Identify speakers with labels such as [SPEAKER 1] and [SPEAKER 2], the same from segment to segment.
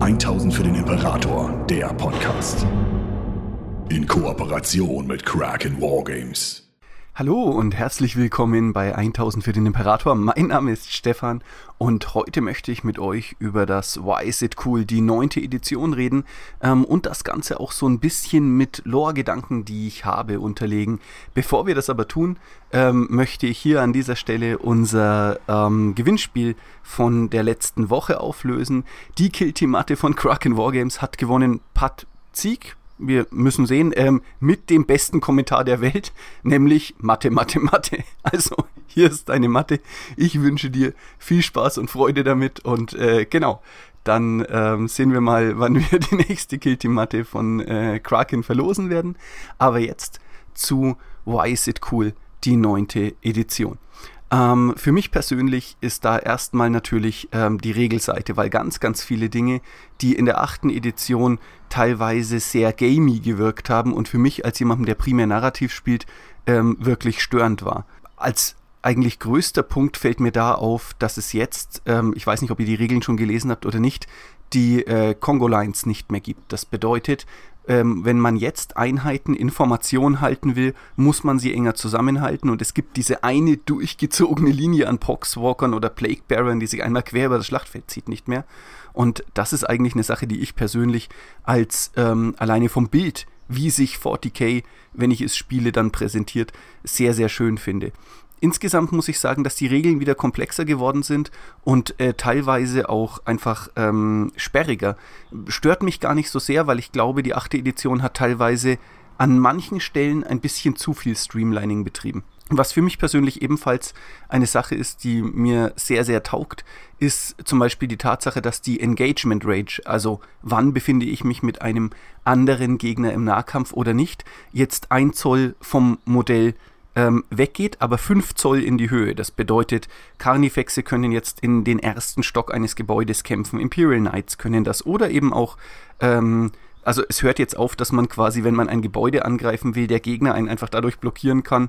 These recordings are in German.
[SPEAKER 1] 1000 für den Imperator, der Podcast. In Kooperation mit Kraken Wargames.
[SPEAKER 2] Hallo und herzlich willkommen bei 1000 für den Imperator. Mein Name ist Stefan und heute möchte ich mit euch über das Why Is It Cool, die neunte Edition reden ähm, und das Ganze auch so ein bisschen mit Lore-Gedanken, die ich habe, unterlegen. Bevor wir das aber tun, ähm, möchte ich hier an dieser Stelle unser ähm, Gewinnspiel von der letzten Woche auflösen. Die Kill-Team-Matte von Kraken Wargames hat gewonnen Pat Sieg wir müssen sehen, ähm, mit dem besten Kommentar der Welt, nämlich Mathe, Mathe, Mathe. Also hier ist deine Mathe. Ich wünsche dir viel Spaß und Freude damit und äh, genau, dann ähm, sehen wir mal, wann wir die nächste Kill-Team-Matte von äh, Kraken verlosen werden. Aber jetzt zu Why Is It Cool, die neunte Edition. Ähm, für mich persönlich ist da erstmal natürlich ähm, die Regelseite, weil ganz, ganz viele Dinge, die in der achten Edition teilweise sehr gamey gewirkt haben und für mich als jemanden, der primär narrativ spielt, ähm, wirklich störend war. Als eigentlich größter Punkt fällt mir da auf, dass es jetzt, ähm, ich weiß nicht, ob ihr die Regeln schon gelesen habt oder nicht, die äh, Congo-Lines nicht mehr gibt. Das bedeutet, ähm, wenn man jetzt Einheiten Informationen halten will, muss man sie enger zusammenhalten und es gibt diese eine durchgezogene Linie an Poxwalkern oder Plague Bearern, die sich einmal quer über das Schlachtfeld zieht, nicht mehr. Und das ist eigentlich eine Sache, die ich persönlich als ähm, alleine vom Bild wie sich 40k, wenn ich es spiele, dann präsentiert, sehr, sehr schön finde insgesamt muss ich sagen, dass die Regeln wieder komplexer geworden sind und äh, teilweise auch einfach ähm, sperriger. Stört mich gar nicht so sehr, weil ich glaube, die achte Edition hat teilweise an manchen Stellen ein bisschen zu viel Streamlining betrieben. Was für mich persönlich ebenfalls eine Sache ist, die mir sehr, sehr taugt, ist zum Beispiel die Tatsache, dass die Engagement Range, also wann befinde ich mich mit einem anderen Gegner im Nahkampf oder nicht, jetzt ein Zoll vom Modell ähm, weggeht, aber 5 Zoll in die Höhe. Das bedeutet, Carnifexe können jetzt in den ersten Stock eines Gebäudes kämpfen, Imperial Knights können das oder eben auch, ähm, also es hört jetzt auf, dass man quasi, wenn man ein Gebäude angreifen will, der Gegner einen einfach dadurch blockieren kann,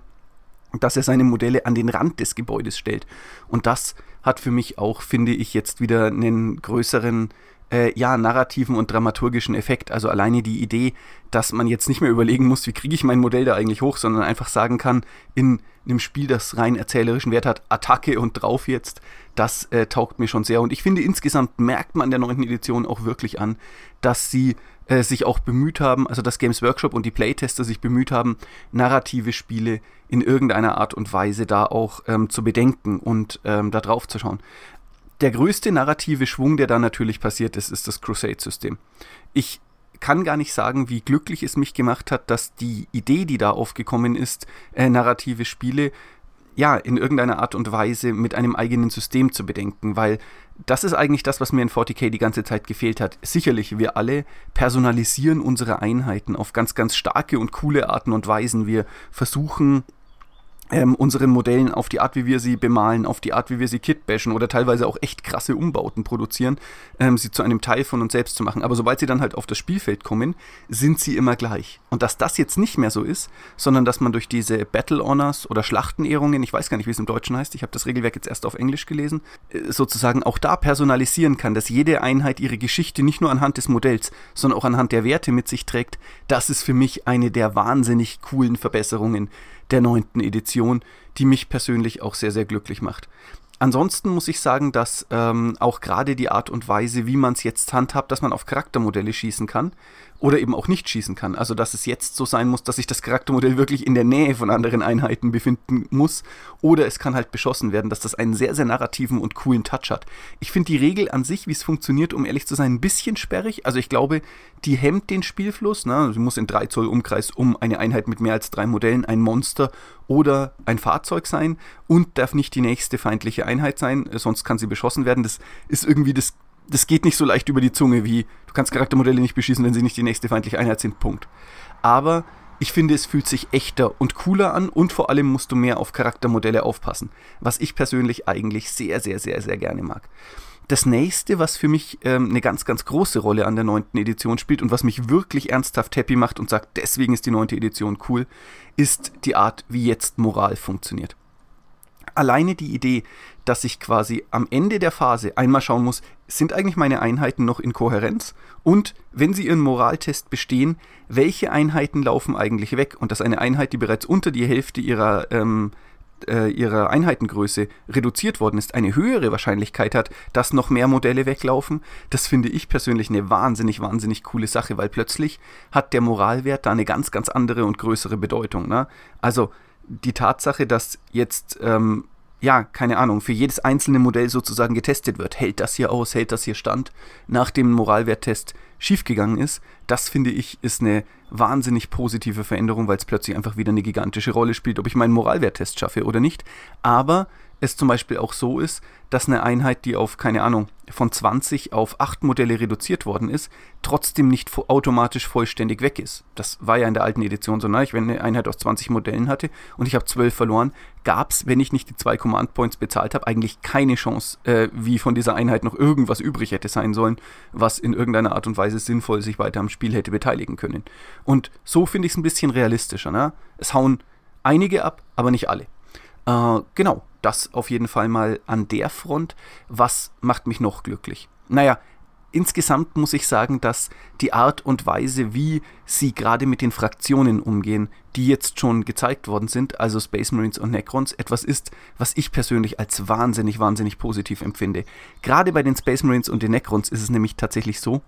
[SPEAKER 2] dass er seine Modelle an den Rand des Gebäudes stellt. Und das hat für mich auch, finde ich, jetzt wieder einen größeren äh, ja, narrativen und dramaturgischen Effekt. Also alleine die Idee, dass man jetzt nicht mehr überlegen muss, wie kriege ich mein Modell da eigentlich hoch, sondern einfach sagen kann, in einem Spiel, das rein erzählerischen Wert hat, Attacke und drauf jetzt, das äh, taugt mir schon sehr. Und ich finde, insgesamt merkt man der neunten Edition auch wirklich an, dass sie äh, sich auch bemüht haben, also dass Games Workshop und die Playtester sich bemüht haben, narrative Spiele in irgendeiner Art und Weise da auch ähm, zu bedenken und ähm, da drauf zu schauen der größte narrative Schwung, der da natürlich passiert ist, ist das Crusade-System. Ich kann gar nicht sagen, wie glücklich es mich gemacht hat, dass die Idee, die da aufgekommen ist, äh, narrative Spiele, ja, in irgendeiner Art und Weise mit einem eigenen System zu bedenken, weil das ist eigentlich das, was mir in 40k die ganze Zeit gefehlt hat. Sicherlich, wir alle personalisieren unsere Einheiten auf ganz, ganz starke und coole Arten und Weisen. Wir versuchen ähm, unseren Modellen auf die Art, wie wir sie bemalen, auf die Art, wie wir sie kitbashen oder teilweise auch echt krasse Umbauten produzieren, ähm, sie zu einem Teil von uns selbst zu machen. Aber sobald sie dann halt auf das Spielfeld kommen, sind sie immer gleich. Und dass das jetzt nicht mehr so ist, sondern dass man durch diese Battle Honors oder Schlachtenehrungen, ich weiß gar nicht, wie es im Deutschen heißt, ich habe das Regelwerk jetzt erst auf Englisch gelesen, äh, sozusagen auch da personalisieren kann, dass jede Einheit ihre Geschichte nicht nur anhand des Modells, sondern auch anhand der Werte mit sich trägt, das ist für mich eine der wahnsinnig coolen Verbesserungen der neunten Edition, die mich persönlich auch sehr, sehr glücklich macht. Ansonsten muss ich sagen, dass ähm, auch gerade die Art und Weise, wie man es jetzt handhabt, dass man auf Charaktermodelle schießen kann, oder eben auch nicht schießen kann. Also dass es jetzt so sein muss, dass sich das Charaktermodell wirklich in der Nähe von anderen Einheiten befinden muss. Oder es kann halt beschossen werden, dass das einen sehr, sehr narrativen und coolen Touch hat. Ich finde die Regel an sich, wie es funktioniert, um ehrlich zu sein, ein bisschen sperrig. Also ich glaube, die hemmt den Spielfluss. Ne? Sie muss in 3 Zoll Umkreis um eine Einheit mit mehr als drei Modellen ein Monster oder ein Fahrzeug sein und darf nicht die nächste feindliche Einheit sein, sonst kann sie beschossen werden. Das ist irgendwie das das geht nicht so leicht über die Zunge wie, du kannst Charaktermodelle nicht beschießen, wenn sie nicht die nächste feindliche Einheit sind, Punkt. Aber ich finde, es fühlt sich echter und cooler an und vor allem musst du mehr auf Charaktermodelle aufpassen, was ich persönlich eigentlich sehr, sehr, sehr, sehr gerne mag. Das nächste, was für mich ähm, eine ganz, ganz große Rolle an der neunten Edition spielt und was mich wirklich ernsthaft happy macht und sagt, deswegen ist die neunte Edition cool, ist die Art, wie jetzt Moral funktioniert alleine die Idee, dass ich quasi am Ende der Phase einmal schauen muss, sind eigentlich meine Einheiten noch in Kohärenz? Und wenn sie ihren Moraltest bestehen, welche Einheiten laufen eigentlich weg? Und dass eine Einheit, die bereits unter die Hälfte ihrer, ähm, äh, ihrer Einheitengröße reduziert worden ist, eine höhere Wahrscheinlichkeit hat, dass noch mehr Modelle weglaufen, das finde ich persönlich eine wahnsinnig, wahnsinnig coole Sache, weil plötzlich hat der Moralwert da eine ganz, ganz andere und größere Bedeutung. Ne? Also die Tatsache, dass jetzt ähm, ja, keine Ahnung, für jedes einzelne Modell sozusagen getestet wird. Hält das hier aus, hält das hier stand, nach dem Moralwerttest schiefgegangen ist. Das finde ich ist eine wahnsinnig positive Veränderung, weil es plötzlich einfach wieder eine gigantische Rolle spielt, ob ich meinen Moralwerttest schaffe oder nicht. Aber es zum Beispiel auch so ist, dass eine Einheit, die auf, keine Ahnung, von 20 auf 8 Modelle reduziert worden ist, trotzdem nicht automatisch vollständig weg ist. Das war ja in der alten Edition so. Ne? Ich, wenn eine Einheit aus 20 Modellen hatte und ich habe 12 verloren, gab es, wenn ich nicht die zwei Command Points bezahlt habe, eigentlich keine Chance, äh, wie von dieser Einheit noch irgendwas übrig hätte sein sollen, was in irgendeiner Art und Weise sinnvoll sich weiter am Spiel hätte beteiligen können. Und so finde ich es ein bisschen realistischer. Ne? Es hauen einige ab, aber nicht alle. Äh, genau, das auf jeden Fall mal an der Front. Was macht mich noch glücklich? Naja, insgesamt muss ich sagen, dass die Art und Weise, wie sie gerade mit den Fraktionen umgehen, die jetzt schon gezeigt worden sind, also Space Marines und Necrons, etwas ist, was ich persönlich als wahnsinnig, wahnsinnig positiv empfinde. Gerade bei den Space Marines und den Necrons ist es nämlich tatsächlich so,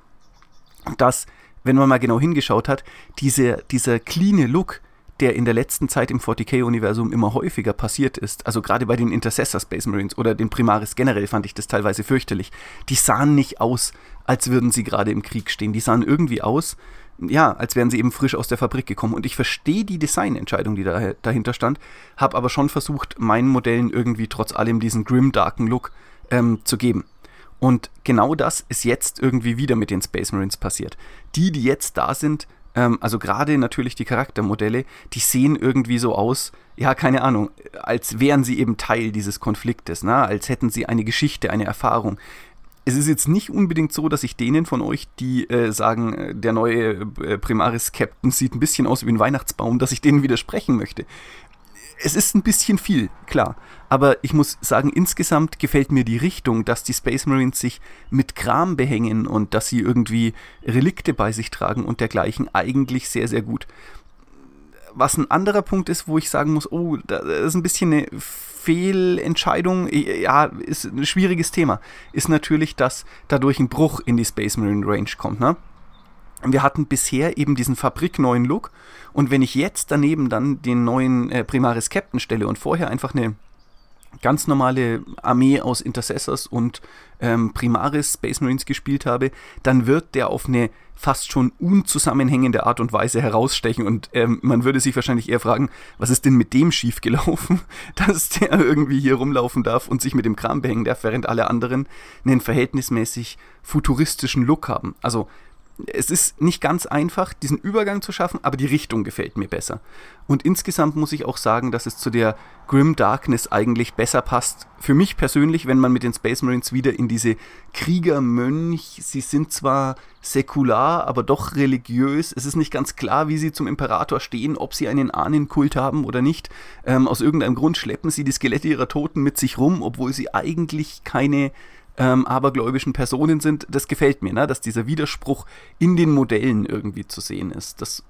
[SPEAKER 2] dass, wenn man mal genau hingeschaut hat, diese, dieser cleane Look, der in der letzten Zeit im 40k-Universum immer häufiger passiert ist, also gerade bei den Intercessor Space Marines oder den Primaris generell fand ich das teilweise fürchterlich. Die sahen nicht aus, als würden sie gerade im Krieg stehen. Die sahen irgendwie aus, ja, als wären sie eben frisch aus der Fabrik gekommen. Und ich verstehe die Designentscheidung, die da, dahinter stand, habe aber schon versucht, meinen Modellen irgendwie trotz allem diesen grim-darken Look ähm, zu geben. Und genau das ist jetzt irgendwie wieder mit den Space Marines passiert. Die, die jetzt da sind, ähm, also gerade natürlich die Charaktermodelle, die sehen irgendwie so aus, ja, keine Ahnung, als wären sie eben Teil dieses Konfliktes, ne? als hätten sie eine Geschichte, eine Erfahrung. Es ist jetzt nicht unbedingt so, dass ich denen von euch, die äh, sagen, äh, der neue äh, Primaris Captain sieht ein bisschen aus wie ein Weihnachtsbaum, dass ich denen widersprechen möchte es ist ein bisschen viel, klar. Aber ich muss sagen, insgesamt gefällt mir die Richtung, dass die Space Marines sich mit Kram behängen und dass sie irgendwie Relikte bei sich tragen und dergleichen eigentlich sehr, sehr gut. Was ein anderer Punkt ist, wo ich sagen muss, oh, das ist ein bisschen eine Fehlentscheidung, ja, ist ein schwieriges Thema, ist natürlich, dass dadurch ein Bruch in die Space Marine Range kommt, ne? Wir hatten bisher eben diesen fabrikneuen Look und wenn ich jetzt daneben dann den neuen äh, Primaris Captain stelle und vorher einfach eine ganz normale Armee aus Intercessors und ähm, Primaris Space Marines gespielt habe, dann wird der auf eine fast schon unzusammenhängende Art und Weise herausstechen und ähm, man würde sich wahrscheinlich eher fragen, was ist denn mit dem schiefgelaufen, dass der irgendwie hier rumlaufen darf und sich mit dem Kram behängen darf, während alle anderen einen verhältnismäßig futuristischen Look haben. Also es ist nicht ganz einfach, diesen Übergang zu schaffen, aber die Richtung gefällt mir besser. Und insgesamt muss ich auch sagen, dass es zu der Grim Darkness eigentlich besser passt. Für mich persönlich, wenn man mit den Space Marines wieder in diese Kriegermönch, sie sind zwar säkular, aber doch religiös. Es ist nicht ganz klar, wie sie zum Imperator stehen, ob sie einen Ahnenkult haben oder nicht. Ähm, aus irgendeinem Grund schleppen sie die Skelette ihrer Toten mit sich rum, obwohl sie eigentlich keine ähm, abergläubischen Personen sind, das gefällt mir, ne? dass dieser Widerspruch in den Modellen irgendwie zu sehen ist. Das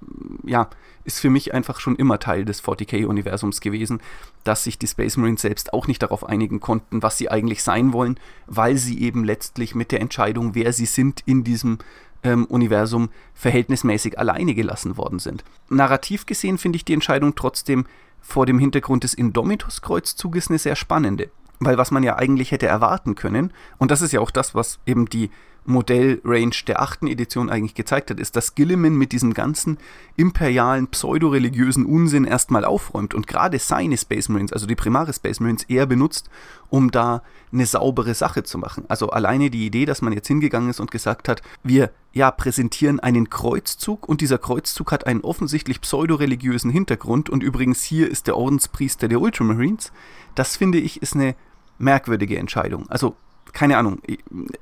[SPEAKER 2] ja, ist für mich einfach schon immer Teil des 40k-Universums gewesen, dass sich die Space Marines selbst auch nicht darauf einigen konnten, was sie eigentlich sein wollen, weil sie eben letztlich mit der Entscheidung, wer sie sind in diesem ähm, Universum verhältnismäßig alleine gelassen worden sind. Narrativ gesehen finde ich die Entscheidung trotzdem vor dem Hintergrund des Indomitus-Kreuzzuges eine sehr spannende. Weil was man ja eigentlich hätte erwarten können, und das ist ja auch das, was eben die Modellrange der achten Edition eigentlich gezeigt hat, ist, dass Gilliman mit diesem ganzen imperialen, pseudoreligiösen Unsinn erstmal aufräumt und gerade seine Space Marines, also die primare Space Marines, eher benutzt, um da eine saubere Sache zu machen. Also alleine die Idee, dass man jetzt hingegangen ist und gesagt hat, wir ja präsentieren einen Kreuzzug und dieser Kreuzzug hat einen offensichtlich pseudoreligiösen Hintergrund und übrigens hier ist der Ordenspriester der Ultramarines. Das finde ich ist eine merkwürdige Entscheidung. Also keine Ahnung,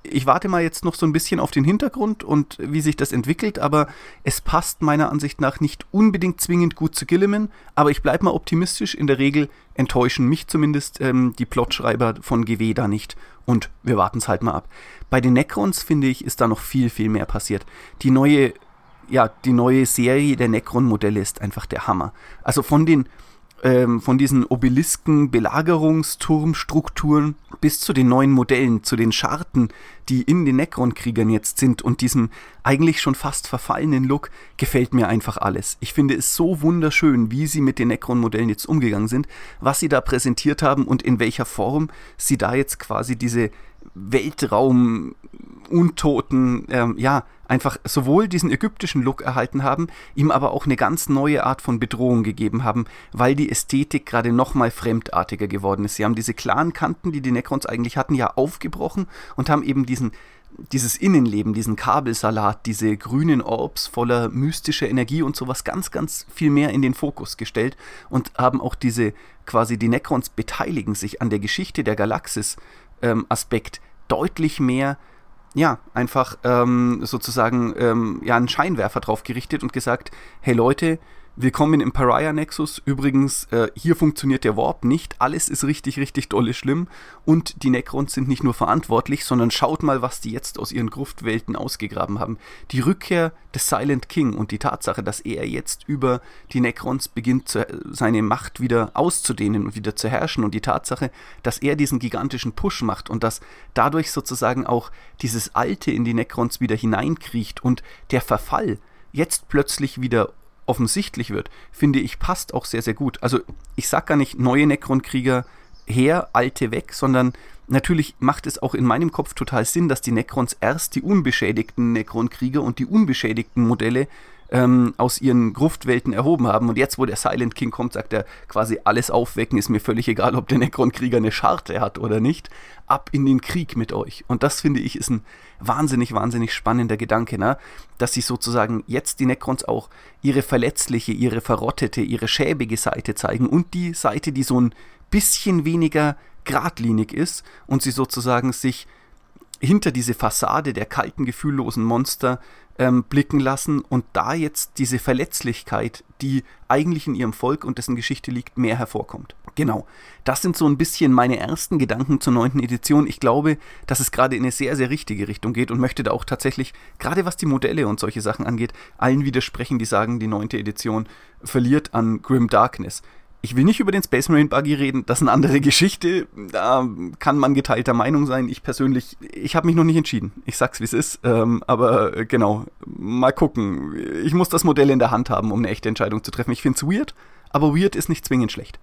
[SPEAKER 2] ich, warte mal jetzt noch so ein bisschen auf den Hintergrund und wie sich das entwickelt, aber es passt meiner Ansicht nach nicht unbedingt zwingend gut zu Gilliman, aber ich bleibe mal optimistisch. In der Regel enttäuschen mich zumindest ähm, die Plotschreiber von GW da nicht Und wir warten es halt mal ab. Bei den Necrons, finde ich, ist da noch viel, viel mehr passiert. Die neue, ja, die neue Serie der Necron-Modelle ist einfach der Hammer. Also von den ähm, von diesen Obelisken, Belagerungsturmstrukturen bis zu den neuen Modellen, zu den Scharten, die in den Necron-Kriegern jetzt sind und diesem eigentlich schon fast verfallenen Look, gefällt mir einfach alles. Ich finde es so wunderschön, wie sie mit den Necron-Modellen jetzt umgegangen sind, was sie da präsentiert haben und in welcher Form sie da jetzt quasi diese Weltraum-Untoten, ähm, ja, einfach sowohl diesen ägyptischen Look erhalten haben, ihm aber auch eine ganz neue Art von Bedrohung gegeben haben, weil die Ästhetik gerade nochmal fremdartiger geworden ist. Sie haben diese klaren Kanten, die die Necrons eigentlich hatten, ja aufgebrochen und haben eben diesen dieses Innenleben, diesen Kabelsalat, diese grünen Orbs voller mystischer Energie und sowas ganz, ganz viel mehr in den Fokus gestellt und haben auch diese quasi die Necrons beteiligen sich an der Geschichte der Galaxis ähm, Aspekt deutlich mehr ja, einfach ähm, sozusagen ähm, ja, einen Scheinwerfer drauf gerichtet und gesagt, hey Leute, Willkommen im Pariah Nexus. Übrigens, äh, hier funktioniert der Warp nicht. Alles ist richtig, richtig dolle schlimm. Und die Necrons sind nicht nur verantwortlich, sondern schaut mal, was die jetzt aus ihren Gruftwelten ausgegraben haben. Die Rückkehr des Silent King und die Tatsache, dass er jetzt über die Necrons beginnt, zu, seine Macht wieder auszudehnen und wieder zu herrschen. Und die Tatsache, dass er diesen gigantischen Push macht und dass dadurch sozusagen auch dieses Alte in die Necrons wieder hineinkriecht und der Verfall jetzt plötzlich wieder offensichtlich wird, finde ich, passt auch sehr, sehr gut. Also ich sage gar nicht neue Necron-Krieger her, alte weg, sondern natürlich macht es auch in meinem Kopf total Sinn, dass die Necrons erst die unbeschädigten Necron-Krieger und die unbeschädigten Modelle ähm, aus ihren Gruftwelten erhoben haben. Und jetzt, wo der Silent King kommt, sagt er quasi alles aufwecken, ist mir völlig egal, ob der Necron-Krieger eine Scharte hat oder nicht. Ab in den Krieg mit euch. Und das finde ich ist ein wahnsinnig, wahnsinnig spannender Gedanke, ne? dass sich sozusagen jetzt die Necrons auch ihre verletzliche, ihre verrottete, ihre schäbige Seite zeigen und die Seite, die so ein bisschen weniger geradlinig ist und sie sozusagen sich hinter diese Fassade der kalten, gefühllosen Monster ähm, blicken lassen und da jetzt diese Verletzlichkeit, die eigentlich in ihrem Volk und dessen Geschichte liegt, mehr hervorkommt. Genau, das sind so ein bisschen meine ersten Gedanken zur neunten Edition. Ich glaube, dass es gerade in eine sehr, sehr richtige Richtung geht und möchte da auch tatsächlich, gerade was die Modelle und solche Sachen angeht, allen widersprechen, die sagen, die neunte Edition verliert an Grim Darkness. Ich will nicht über den Space Marine Buggy reden, das ist eine andere Geschichte. Da kann man geteilter Meinung sein. Ich persönlich, ich habe mich noch nicht entschieden. Ich sag's wie es ist. Ähm, aber äh, genau, mal gucken. Ich muss das Modell in der Hand haben, um eine echte Entscheidung zu treffen. Ich find's weird, aber weird ist nicht zwingend schlecht.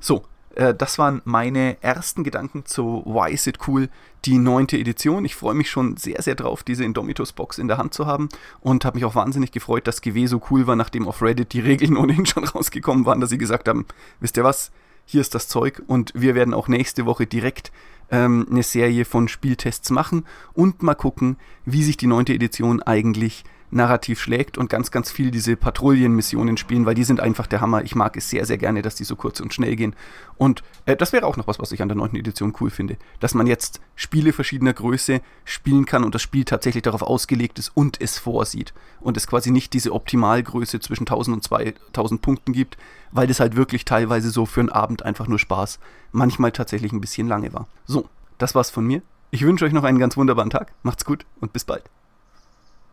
[SPEAKER 2] So, äh, das waren meine ersten Gedanken zu Why is it cool, die neunte Edition. Ich freue mich schon sehr, sehr drauf, diese Indomitus-Box in der Hand zu haben und habe mich auch wahnsinnig gefreut, dass GW so cool war, nachdem auf Reddit die Regeln ohnehin schon rausgekommen waren, dass sie gesagt haben, wisst ihr was, hier ist das Zeug und wir werden auch nächste Woche direkt ähm, eine Serie von Spieltests machen und mal gucken, wie sich die neunte Edition eigentlich narrativ schlägt und ganz, ganz viel diese Patrouillenmissionen spielen, weil die sind einfach der Hammer. Ich mag es sehr, sehr gerne, dass die so kurz und schnell gehen. Und äh, das wäre auch noch was, was ich an der neunten Edition cool finde. Dass man jetzt Spiele verschiedener Größe spielen kann und das Spiel tatsächlich darauf ausgelegt ist und es vorsieht. Und es quasi nicht diese Optimalgröße zwischen 1000 und 2000 Punkten gibt, weil das halt wirklich teilweise so für einen Abend einfach nur Spaß, manchmal tatsächlich ein bisschen lange war. So, das war's von mir. Ich wünsche euch noch einen ganz wunderbaren Tag. Macht's gut und bis bald.